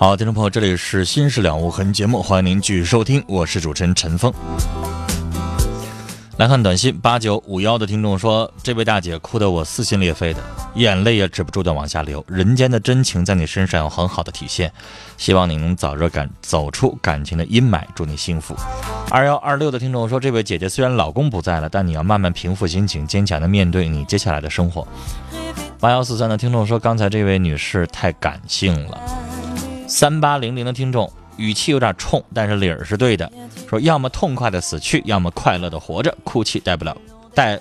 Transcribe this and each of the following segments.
好，听众朋友，这里是《心事了无痕》节目，欢迎您继续收听，我是主持人陈峰。来看短信，八九五幺的听众说：“这位大姐哭得我撕心裂肺的，眼泪也止不住的往下流。人间的真情在你身上有很好的体现，希望你能早日感走出感情的阴霾，祝你幸福。”二幺二六的听众说：“这位姐姐虽然老公不在了，但你要慢慢平复心情，坚强的面对你接下来的生活。”八幺四三的听众说：“刚才这位女士太感性了。”三八零零的听众语气有点冲，但是理儿是对的，说要么痛快的死去，要么快乐的活着。哭泣代不了代，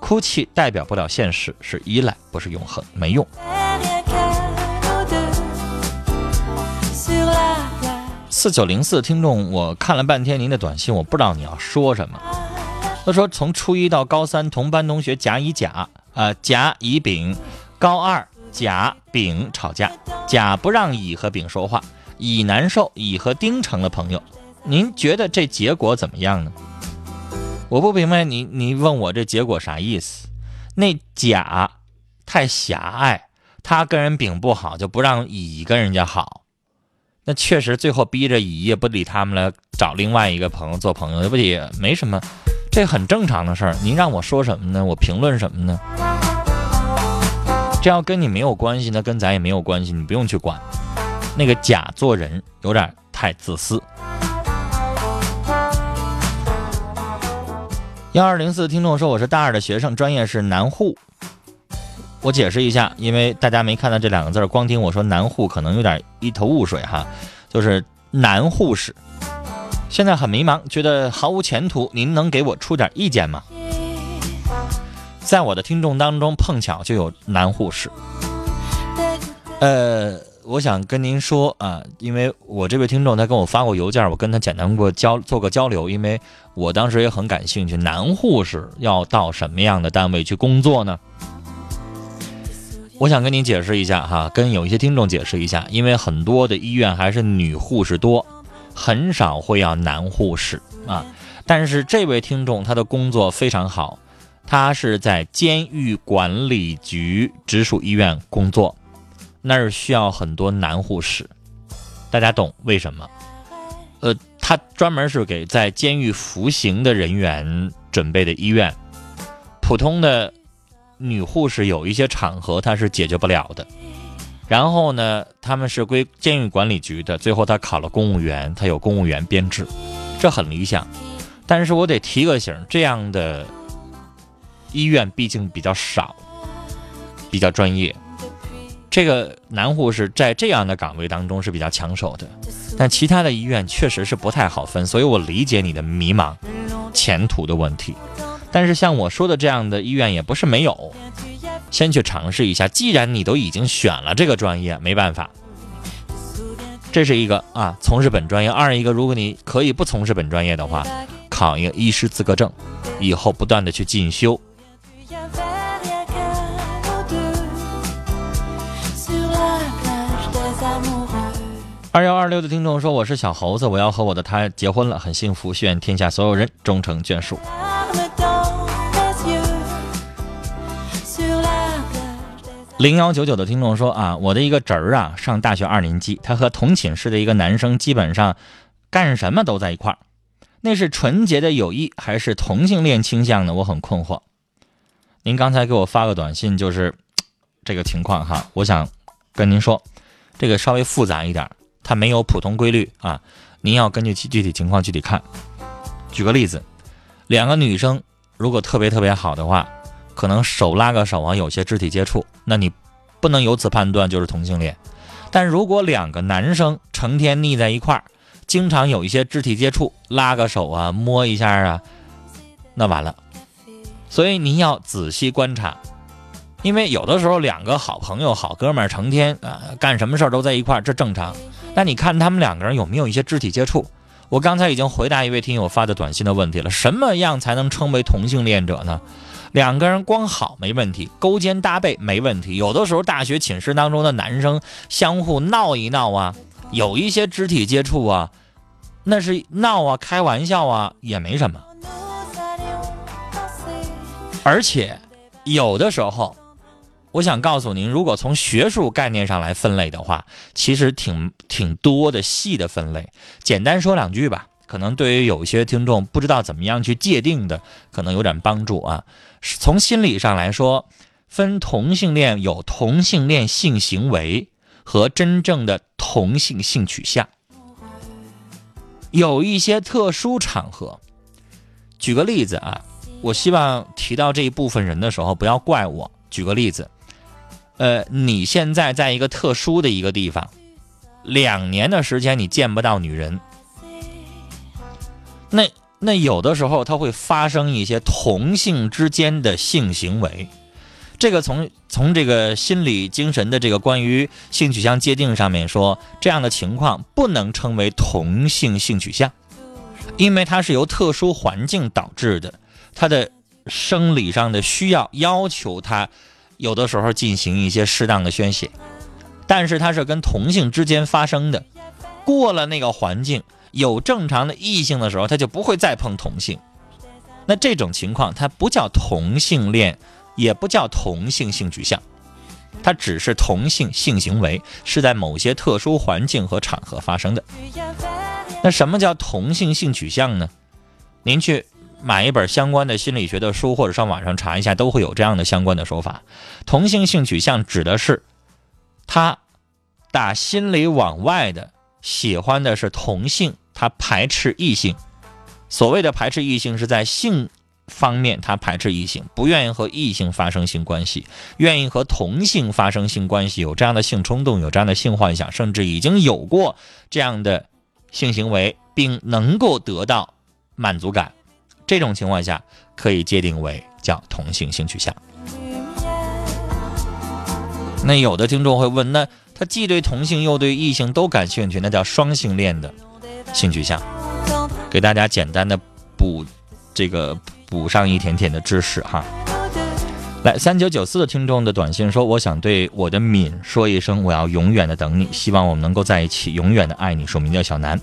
哭泣代表不了现实，是依赖，不是永恒，没用。四九零四听众，我看了半天您的短信，我不知道你要说什么。他说从初一到高三同班同学甲乙甲啊甲乙丙，高二。甲丙吵架，甲不让乙和丙说话，乙难受，乙和丁成了朋友。您觉得这结果怎么样呢？我不明白你，你问我这结果啥意思？那甲太狭隘，他跟人丙不好，就不让乙跟人家好。那确实最后逼着乙也不理他们了，找另外一个朋友做朋友，这不也没什么？这很正常的事儿。您让我说什么呢？我评论什么呢？这要跟你没有关系，那跟咱也没有关系，你不用去管。那个甲做人有点太自私。幺二零四听众说我是大二的学生，专业是男护。我解释一下，因为大家没看到这两个字，光听我说男护可能有点一头雾水哈。就是男护士，现在很迷茫，觉得毫无前途，您能给我出点意见吗？在我的听众当中，碰巧就有男护士。呃，我想跟您说啊，因为我这位听众他跟我发过邮件，我跟他简单过交做个交流，因为我当时也很感兴趣，男护士要到什么样的单位去工作呢？我想跟您解释一下哈，跟有一些听众解释一下，因为很多的医院还是女护士多，很少会要男护士啊。但是这位听众他的工作非常好。他是在监狱管理局直属医院工作，那儿需要很多男护士，大家懂为什么？呃，他专门是给在监狱服刑的人员准备的医院，普通的女护士有一些场合他是解决不了的。然后呢，他们是归监狱管理局的，最后他考了公务员，他有公务员编制，这很理想。但是我得提个醒，这样的。医院毕竟比较少，比较专业。这个男护士在这样的岗位当中是比较抢手的，但其他的医院确实是不太好分，所以我理解你的迷茫，前途的问题。但是像我说的这样的医院也不是没有，先去尝试一下。既然你都已经选了这个专业，没办法，这是一个啊，从事本专业。二一个，如果你可以不从事本专业的话，考一个医师资格证，以后不断的去进修。二幺二六的听众说：“我是小猴子，我要和我的他结婚了，很幸福，希愿天下所有人终成眷属。”零幺九九的听众说：“啊，我的一个侄儿啊，上大学二年级，他和同寝室的一个男生基本上干什么都在一块儿，那是纯洁的友谊还是同性恋倾向呢？我很困惑。您刚才给我发个短信，就是这个情况哈。我想跟您说，这个稍微复杂一点，它没有普通规律啊。您要根据其具体情况具体看。举个例子，两个女生如果特别特别好的话，可能手拉个手啊，有些肢体接触，那你不能由此判断就是同性恋。但如果两个男生成天腻在一块儿，经常有一些肢体接触，拉个手啊，摸一下啊，那完了。所以你要仔细观察，因为有的时候两个好朋友、好哥们儿成天啊干什么事儿都在一块儿，这正常。那你看他们两个人有没有一些肢体接触？我刚才已经回答一位听友发的短信的问题了，什么样才能称为同性恋者呢？两个人光好没问题，勾肩搭背没问题。有的时候大学寝室当中的男生相互闹一闹啊。有一些肢体接触啊，那是闹啊，开玩笑啊，也没什么。而且有的时候，我想告诉您，如果从学术概念上来分类的话，其实挺挺多的细的分类。简单说两句吧，可能对于有些听众不知道怎么样去界定的，可能有点帮助啊。从心理上来说，分同性恋有同性恋性行为。和真正的同性性取向有一些特殊场合，举个例子啊，我希望提到这一部分人的时候不要怪我。举个例子，呃，你现在在一个特殊的一个地方，两年的时间你见不到女人，那那有的时候它会发生一些同性之间的性行为。这个从从这个心理精神的这个关于性取向界定上面说，这样的情况不能称为同性性取向，因为它是由特殊环境导致的，它的生理上的需要要求它有的时候进行一些适当的宣泄，但是它是跟同性之间发生的，过了那个环境有正常的异性的时候，他就不会再碰同性，那这种情况它不叫同性恋。也不叫同性性取向，它只是同性性行为是在某些特殊环境和场合发生的。那什么叫同性性取向呢？您去买一本相关的心理学的书，或者上网上查一下，都会有这样的相关的说法。同性性取向指的是他打心里往外的喜欢的是同性，他排斥异性。所谓的排斥异性是在性。方面，他排斥异性，不愿意和异性发生性关系，愿意和同性发生性关系，有这样的性冲动，有这样的性幻想，甚至已经有过这样的性行为，并能够得到满足感。这种情况下，可以界定为叫同性性取向。那有的听众会问，那他既对同性又对异性都感兴趣，那叫双性恋的性取向？给大家简单的补这个。补上一点点的知识哈。来，三九九四的听众的短信说：“我想对我的敏说一声，我要永远的等你，希望我们能够在一起，永远的爱你。”署名叫小南。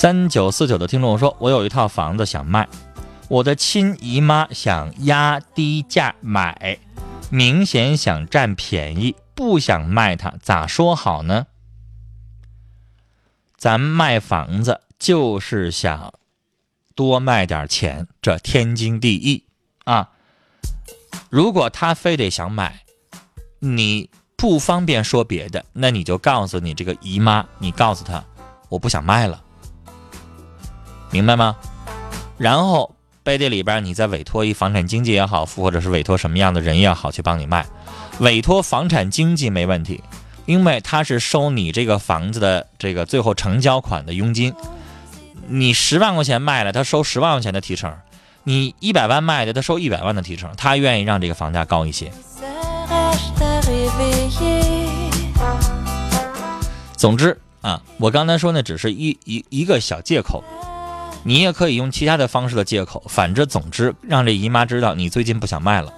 三九四九的听众说：“我有一套房子想卖，我的亲姨妈想压低价买，明显想占便宜，不想卖它，咋说好呢？”咱卖房子就是想多卖点钱，这天经地义啊。如果他非得想买，你不方便说别的，那你就告诉你这个姨妈，你告诉她我不想卖了，明白吗？然后背地里边你再委托一房产经纪也好，或者是委托什么样的人也好去帮你卖，委托房产经纪没问题。因为他是收你这个房子的这个最后成交款的佣金，你十万块钱卖了，他收十万块钱的提成；你一百万卖的，他收一百万的提成。他愿意让这个房价高一些。总之啊，我刚才说那只是一一一个小借口，你也可以用其他的方式的借口。反正总之，让这姨妈知道你最近不想卖了。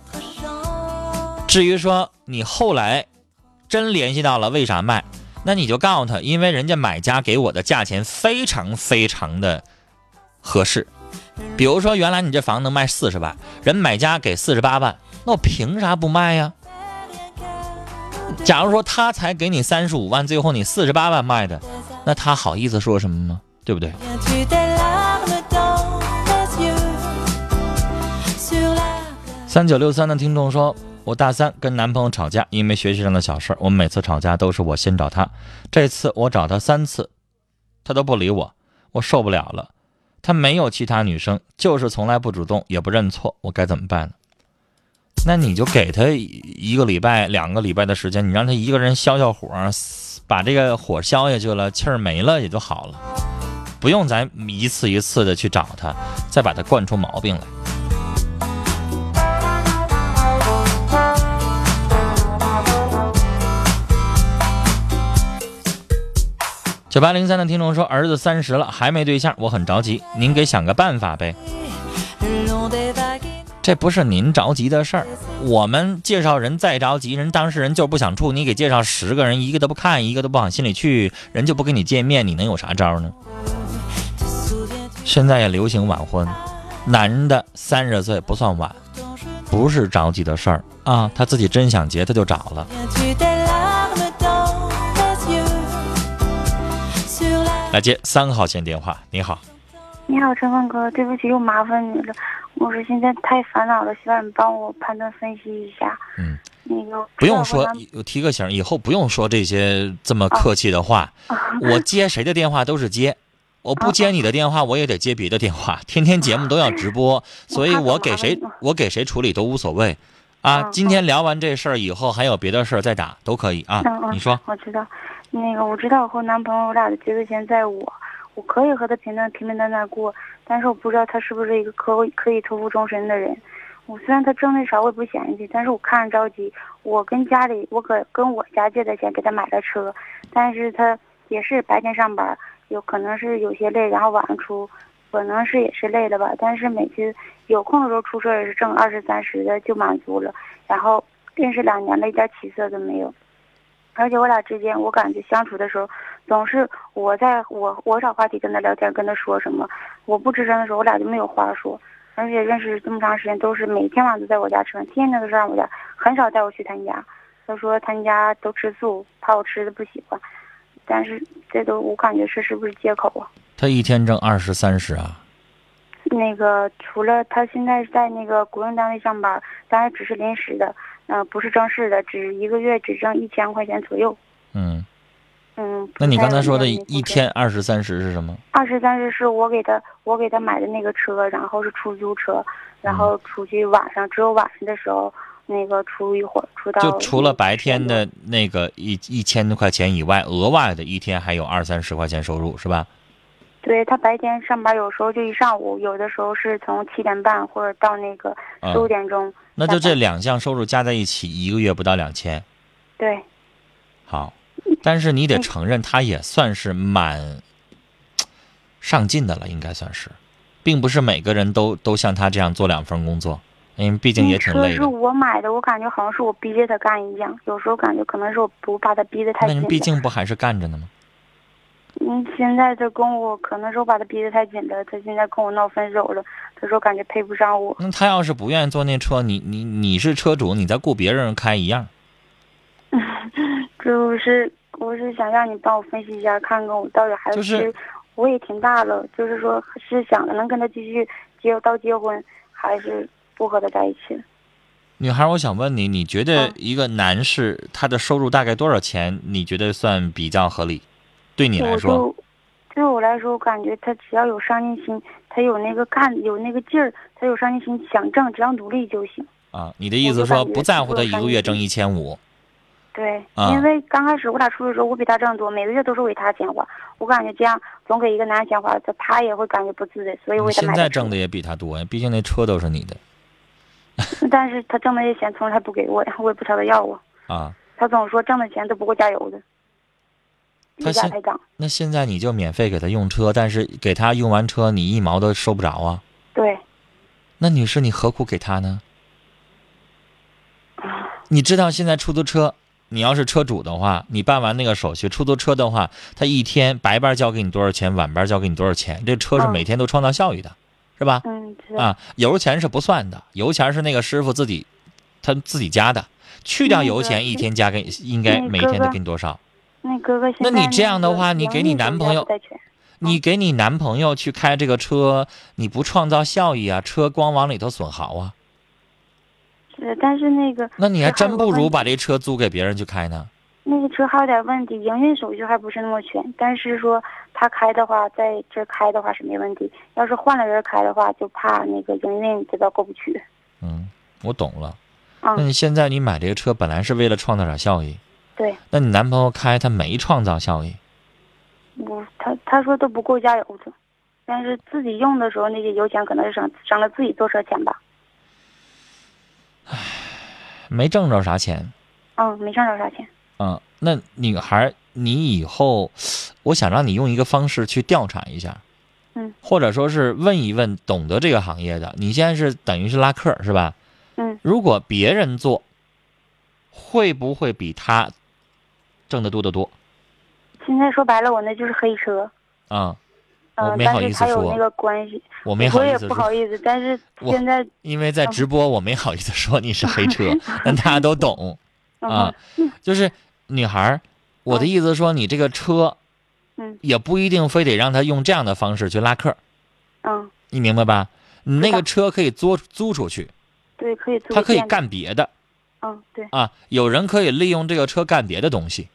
至于说你后来。真联系到了，为啥卖？那你就告诉他，因为人家买家给我的价钱非常非常的合适。比如说，原来你这房能卖四十万，人买家给四十八万，那我凭啥不卖呀？假如说他才给你三十五万，最后你四十八万卖的，那他好意思说什么吗？对不对？三九六三的听众说，我大三跟男朋友吵架，因为学习上的小事，我每次吵架都是我先找他，这次我找他三次，他都不理我，我受不了了。他没有其他女生，就是从来不主动，也不认错，我该怎么办呢？那你就给他一个礼拜、两个礼拜的时间，你让他一个人消消火，把这个火消下去了，气儿没了也就好了，不用咱一次一次的去找他，再把他惯出毛病来。九八零三的听众说，儿子三十了还没对象，我很着急，您给想个办法呗。这不是您着急的事儿，我们介绍人再着急，人当事人就不想处，你给介绍十个人，一个都不看，一个都不往心里去，人就不跟你见面，你能有啥招呢？现在也流行晚婚，男的三十岁不算晚，不是着急的事儿啊，他自己真想结，他就找了。来接三号线电话，你好，你好，陈峰哥，对不起，又麻烦你了。我是现在太烦恼了，希望你帮我判断分析一下。嗯，那个不用说，我提个醒，以后不用说这些这么客气的话。我接谁的电话都是接，我不接你的电话，我也得接别的电话。天天节目都要直播，所以我给谁我给谁处理都无所谓。啊，今天聊完这事儿以后，还有别的事儿再打都可以啊。你说，我知道。那个我知道我和男朋友我俩的节奏线在我，我可以和他平淡平平淡淡过，但是我不知道他是不是一个可可以托付终身的人。我虽然他挣的少，我也不嫌弃，但是我看着着急。我跟家里，我可跟我家借的钱给他买了车，但是他也是白天上班，有可能是有些累，然后晚上出，可能是也是累的吧。但是每次有空的时候出车也是挣二十三十的就满足了。然后认识两年了，一点起色都没有。而且我俩之间，我感觉相处的时候，总是我在我我找话题跟他聊天，跟他说什么，我不吱声的时候，我俩就没有话说。而且认识这么长时间，都是每天晚上都在我家吃饭，天天都是在我家，很少带我去他家。他说他家都吃素，怕我吃的不喜欢。但是这都我感觉是是不是借口啊？他一天挣二十三十啊？那个除了他现在在那个国营单位上班，但是只是临时的。呃，不是正式的，只一个月只挣一千块钱左右。嗯，嗯。那你刚才说的一天二十三十是什么？二十三十是我给他，我给他买的那个车，然后是出租车，然后出去晚上，只有晚上的时候那个出一会儿，出到。就除了白天的那个一一千多块钱以外，额外的一天还有二三十块钱收入，是吧？对他白天上班，有时候就一上午，有的时候是从七点半或者到那个四五点钟。那就这两项收入加在一起，一个月不到两千。对。好，但是你得承认，他也算是蛮上进的了，应该算是，并不是每个人都都像他这样做两份工作，因为毕竟也挺累的。是我买的，我感觉好像是我逼着他干一样，有时候感觉可能是我不把他逼得太紧。那你毕竟不还是干着呢吗？嗯，现在他跟我可能是我把他逼得太紧了，他现在跟我闹分手了。他说感觉配不上我。那他要是不愿意坐那车，你你你是车主，你再雇别人开一样。就是我是想让你帮我分析一下，看看我到底还是我也挺大了，就是说是想着能跟他继续结到结婚，还是不和他在一起。女孩，我想问你，你觉得一个男士他的收入大概多少钱？你觉得算比较合理？对你来说，对我来说，我感觉他只要有上进心，他有那个干，有那个劲儿，他有上进心，想挣，只要努力就行。啊，你的意思说不在乎他一个月挣一千五？对，因为刚开始我俩处的时候，我比他挣得多，每个月都是为他钱花。我感觉这样总给一个男人钱花，他他也会感觉不自在，所以我现在挣的也比他多呀，毕竟那车都是你的。但是他挣那些钱从来不给我呀，我也不朝他要啊。啊。他总说挣的钱都不够加油的。他现那现在你就免费给他用车，但是给他用完车你一毛都收不着啊。对。那女士，你何苦给他呢？你知道现在出租车，你要是车主的话，你办完那个手续，出租车的话，他一天白班交给你多少钱，晚班交给你多少钱？这车是每天都创造效益的，是吧？嗯，啊，油钱是不算的，油钱是那个师傅自己他自己加的，去掉油钱，一天加给应该每天得给你多少？那哥哥，那你这样的话，你给你男朋友，你给你男朋友去开这个车，你不创造效益啊？车光往里头损耗啊！是，但是那个那你还真不如把这这车租给别人去开呢。那个车还有点问题，营运手续还不是那么全。但是说他开的话，在这开的话是没问题。要是换了人开的话，就怕那个营运这边过不去。嗯，我懂了。啊那，你现在你买这个车本来是为了创造点效益，对，那你男朋友开他没创造效益，不，他他说都不够加油的，但是自己用的时候那些油钱可能是省省了自己坐车钱吧。没挣着啥钱。嗯，没挣着啥钱。嗯，那女孩，你以后，我想让你用一个方式去调查一下，嗯，或者说是问一问懂得这个行业的。你现在是等于是拉客是吧？嗯，如果别人做，会不会比他挣得多得多现在说白了，我那就是黑车。啊？我嗯，没好意思但是他有那说，个关系，我没好意思说，不好意思。但是我现在，因为在直播我没好意思说你是黑车，但大家都懂嗯啊。就是女孩儿，我的意思说，你这个车嗯也不一定非得让他用这样的方式去拉客。嗯，你明白吧？你那个车可以租租出去，对，可以租。他可以。干别的嗯，对，啊。有人可以利用这个车干别的东西。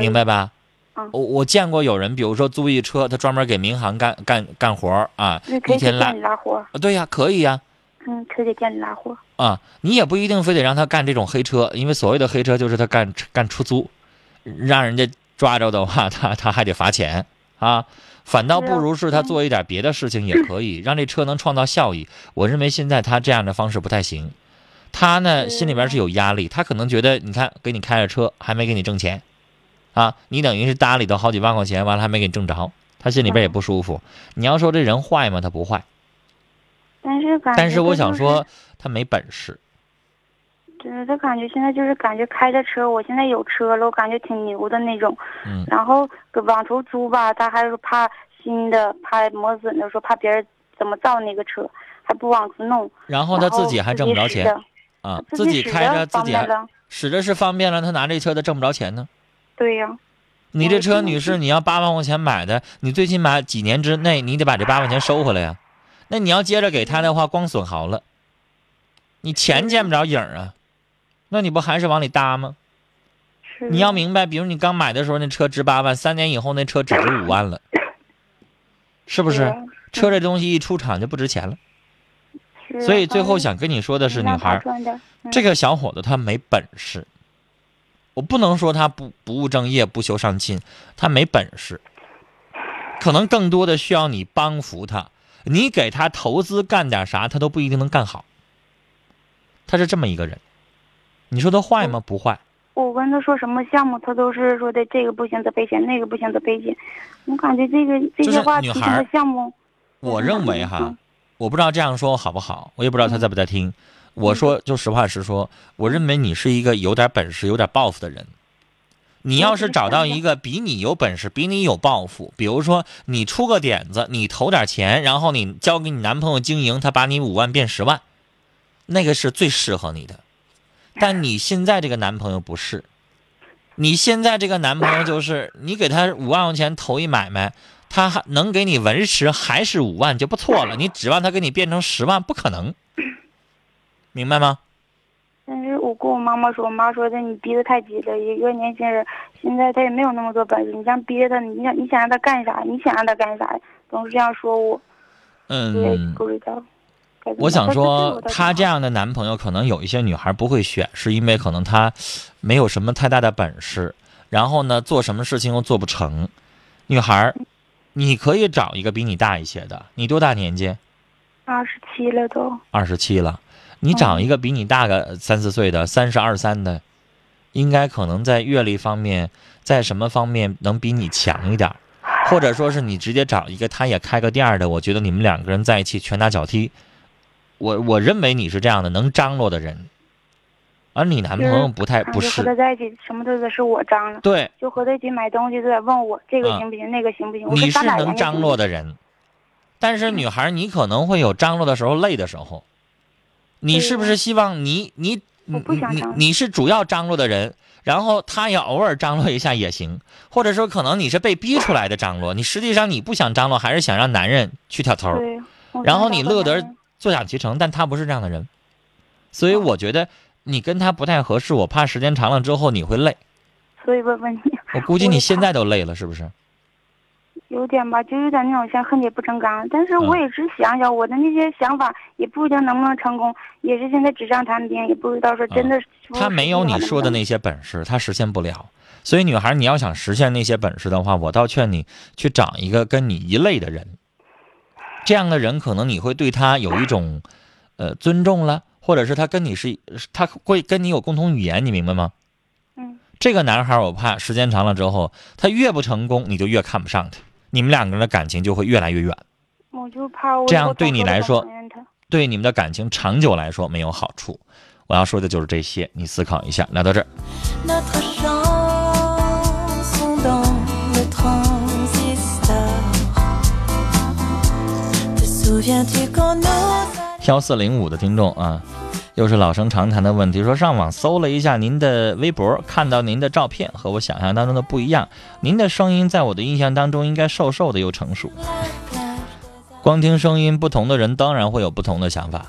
明白吧？嗯我我见过有人，比如说租一车，他专门给民航干干干活儿啊，对，可以给一天拉拉活。啊对呀，可以呀嗯，可以给店里拉活。啊。你也不一定非得让他干这种黑车，因为所谓的黑车就是他干干出租，让人家抓着的话，他他还得罚钱啊。反倒不如是他做一点别的事情也可以，让这车能创造效益。我认为现在他这样的方式不太行，他呢心里边是有压力，他可能觉得你看给你开着车还没给你挣钱，啊，你等于是搭里头好几万块钱，完了还没给你挣着，他心里边也不舒服。你要说这人坏吗？他不坏，但是但是我想说，他没本事。对他感觉现在就是感觉开着车，我现在有车了，我感觉挺牛的那种。嗯然后搁往出租吧，他还是怕新的，怕磨损的，说怕别人怎么造那个车，还不往出弄。然后他自己还挣不着钱啊，自自己开着自己。使着是方便了，他拿这车他挣不着钱呢。对呀、你这车，女士，你要八万块钱买的，你最起码几年之内你得把这八万块钱收回来呀。那你要接着给他的话，光损耗了，你钱见不着影儿啊，那你不还是往里搭吗？你要明白，比如你刚买的时候那车值八万，三年以后那车只值五万了，是不是？啊车这东西一出厂就不值钱了。所以最后想跟你说的是，女孩这个小伙子他没本事，我不能说他不不务正业、不求上进，他没本事，可能更多的需要你帮扶他，你给他投资干点啥，他都不一定能干好。他是这么一个人，你说他坏吗？不坏，我跟他说什么项目，他都是说的这个不行得赔钱，那个不行得赔钱。我感觉这个这些话提醒女孩儿的项目，我认为哈嗯，我不知道这样说好不好，我也不知道他在不在听。我说就实话实说，我认为你是一个有点本事、有点抱负的人。你要是找到一个比你有本事、比你有抱负，比如说你出个点子，你投点钱，然后你交给你男朋友经营，他把你五万变十万，那个是最适合你的。但你现在这个男朋友不是，你现在这个男朋友就是你给他五万块钱投一买卖，他还能给你维持还是五万就不错了，你指望他给你变成十万不可能，明白吗？但是我跟我妈妈说，我妈说的你逼得太急了，一个年轻人现在他也没有那么多本事，你这样逼着他，你想你想让他干啥？你想让他干啥？总是这样说我，嗯，不知道。我想说我，倒是她这样的男朋友可能有一些女孩不会选，是因为可能他没有什么太大的本事，然后呢，做什么事情又做不成。女孩，你可以找一个比你大一些的，你多大年纪？二十七了都，二十七了，你找一个比你大个三四岁的，三十二三的，应该可能在阅历方面，在什么方面能比你强一点儿，或者说是你直接找一个他也开个店的，我觉得你们两个人在一起拳打脚踢，我我认为你是这样的能张罗的人，而你男朋友不太不感觉和他，在一起什么都得是我张罗，对，就和他一起买东西都得问我这个啊行不行，那个行不行。我你是能张罗的人，但是女孩你可能会有张罗的时候累的时候，你是不是希望你你你你是主要张罗的人，然后他也偶尔张罗一下也行，或者说可能你是被逼出来的张罗，你实际上你不想张罗，还是想让男人去挑头然后你乐得坐享其成，但他不是这样的人，所以我觉得你跟他不太合适，我怕时间长了之后你会累。所以问问你，我估计你现在都累了，是不是？有点吧，就有点那种像恨铁不成钢。但是我也只想想我的那些想法，也不一定能不能成功，也是现在纸上谈兵，也不知道说真的他没有你说的那些本事，他实现不了。所以女孩，你要想实现那些本事的话，我倒劝你去找一个跟你一类的人。这样的人，可能你会对他有一种，呃，尊重了，或者是他跟你是，他会跟你有共同语言，你明白吗？嗯，这个男孩，我怕时间长了之后，他越不成功，你就越看不上他，你们两个人的感情就会越来越远，我就怕我这样对你来说对你们的感情长久来说没有好处。我要说的就是这些，你思考一下。聊到这儿。幺四零五的听众啊，又是老生常谈的问题，说上网搜了一下您的微博，看到您的照片和我想象当中的不一样，您的声音在我的印象当中应该瘦瘦的又成熟。光听声音，不同的人当然会有不同的想法。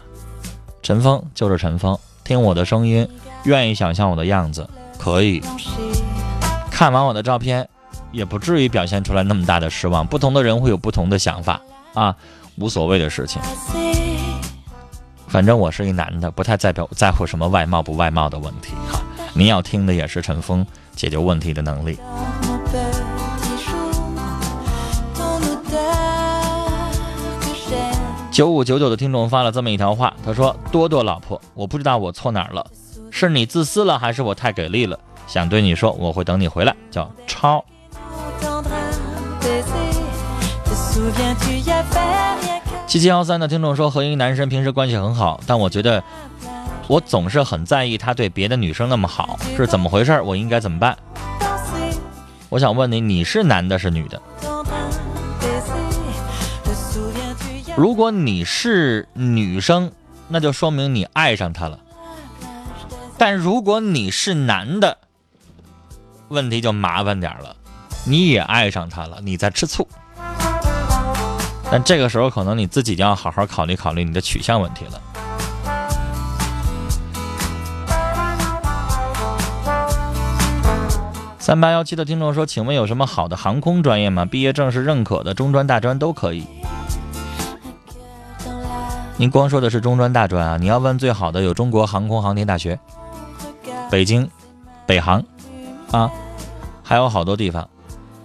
陈峰就是陈峰，听我的声音，愿意想象我的样子，可以。看完我的照片，也不至于表现出来那么大的失望。不同的人会有不同的想法啊，无所谓的事情。反正我是一男的，不太代表在乎什么外貌不外貌的问题哈。您要听的也是陈峰解决问题的能力。九五九九的听众发了这么一条话，他说：“多多老婆，我不知道我错哪儿了，是你自私了，还是我太给力了？想对你说，我会等你回来。”叫超。七七幺三的听众说，和一个男生平时关系很好，但我觉得我总是很在意他对别的女生那么好，是怎么回事？我应该怎么办？我想问你，你是男的，是女的？如果你是女生，那就说明你爱上他了。但如果你是男的，问题就麻烦点了，你也爱上他了，你在吃醋。但这个时候，可能你自己就要好好考虑考虑你的取向问题了。三八幺七的听众说：“请问有什么好的航空专业吗？毕业证是认可的，中专、大专都可以。”您光说的是中专、大专啊？你要问最好的有中国航空航天大学、北京、北航啊，还有好多地方。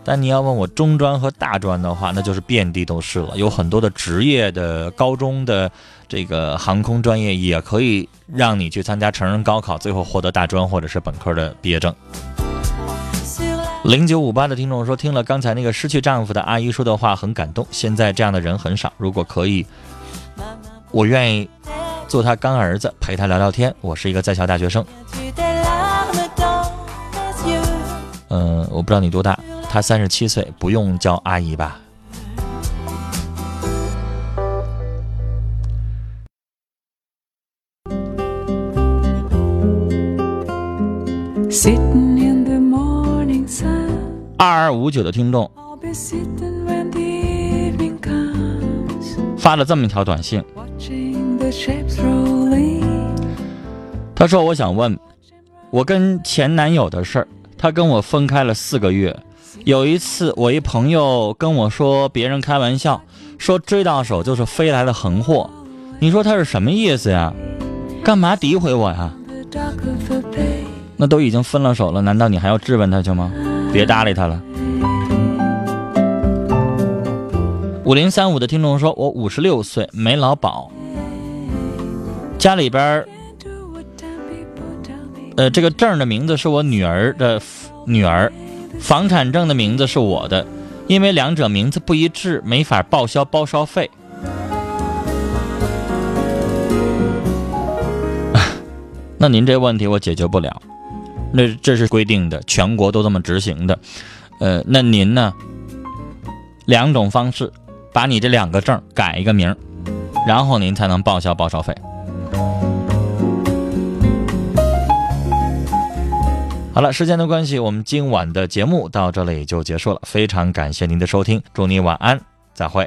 但你要问我中专和大专的话，那就是遍地都是了，有很多的职业的高中的这个航空专业也可以让你去参加成人高考，最后获得大专或者是本科的毕业证。零九五八的听众说，听了刚才那个失去丈夫的阿姨说的话，很感动。现在这样的人很少，如果可以，我愿意做他干儿子，陪他聊聊天。我是一个在校大学生，嗯、我不知道你多大，她三十七岁不用叫阿姨吧。二二五九的听众。发了这么一条短信。她说我想问我跟前男友的事儿他跟我分开了四个月有一次，我一朋友跟我说，别人开玩笑说追到手就是飞来的横祸，你说他是什么意思呀？干嘛诋毁我呀？那都已经分了手了，难道你还要质问他去吗？别搭理他了。”五零三五的听众说：“我五十六岁，没劳保，家里边儿呃，这个证的名字是我女儿的女儿，房产证的名字是我的，因为两者名字不一致，没法报销包烧费。那您这问题我解决不了，那这是规定的，全国都这么执行的。呃，那您呢？两种方式，把你这两个证改一个名，然后您才能报销包烧费。好了，时间的关系，我们今晚的节目到这里就结束了。非常感谢您的收听，祝您晚安，再会。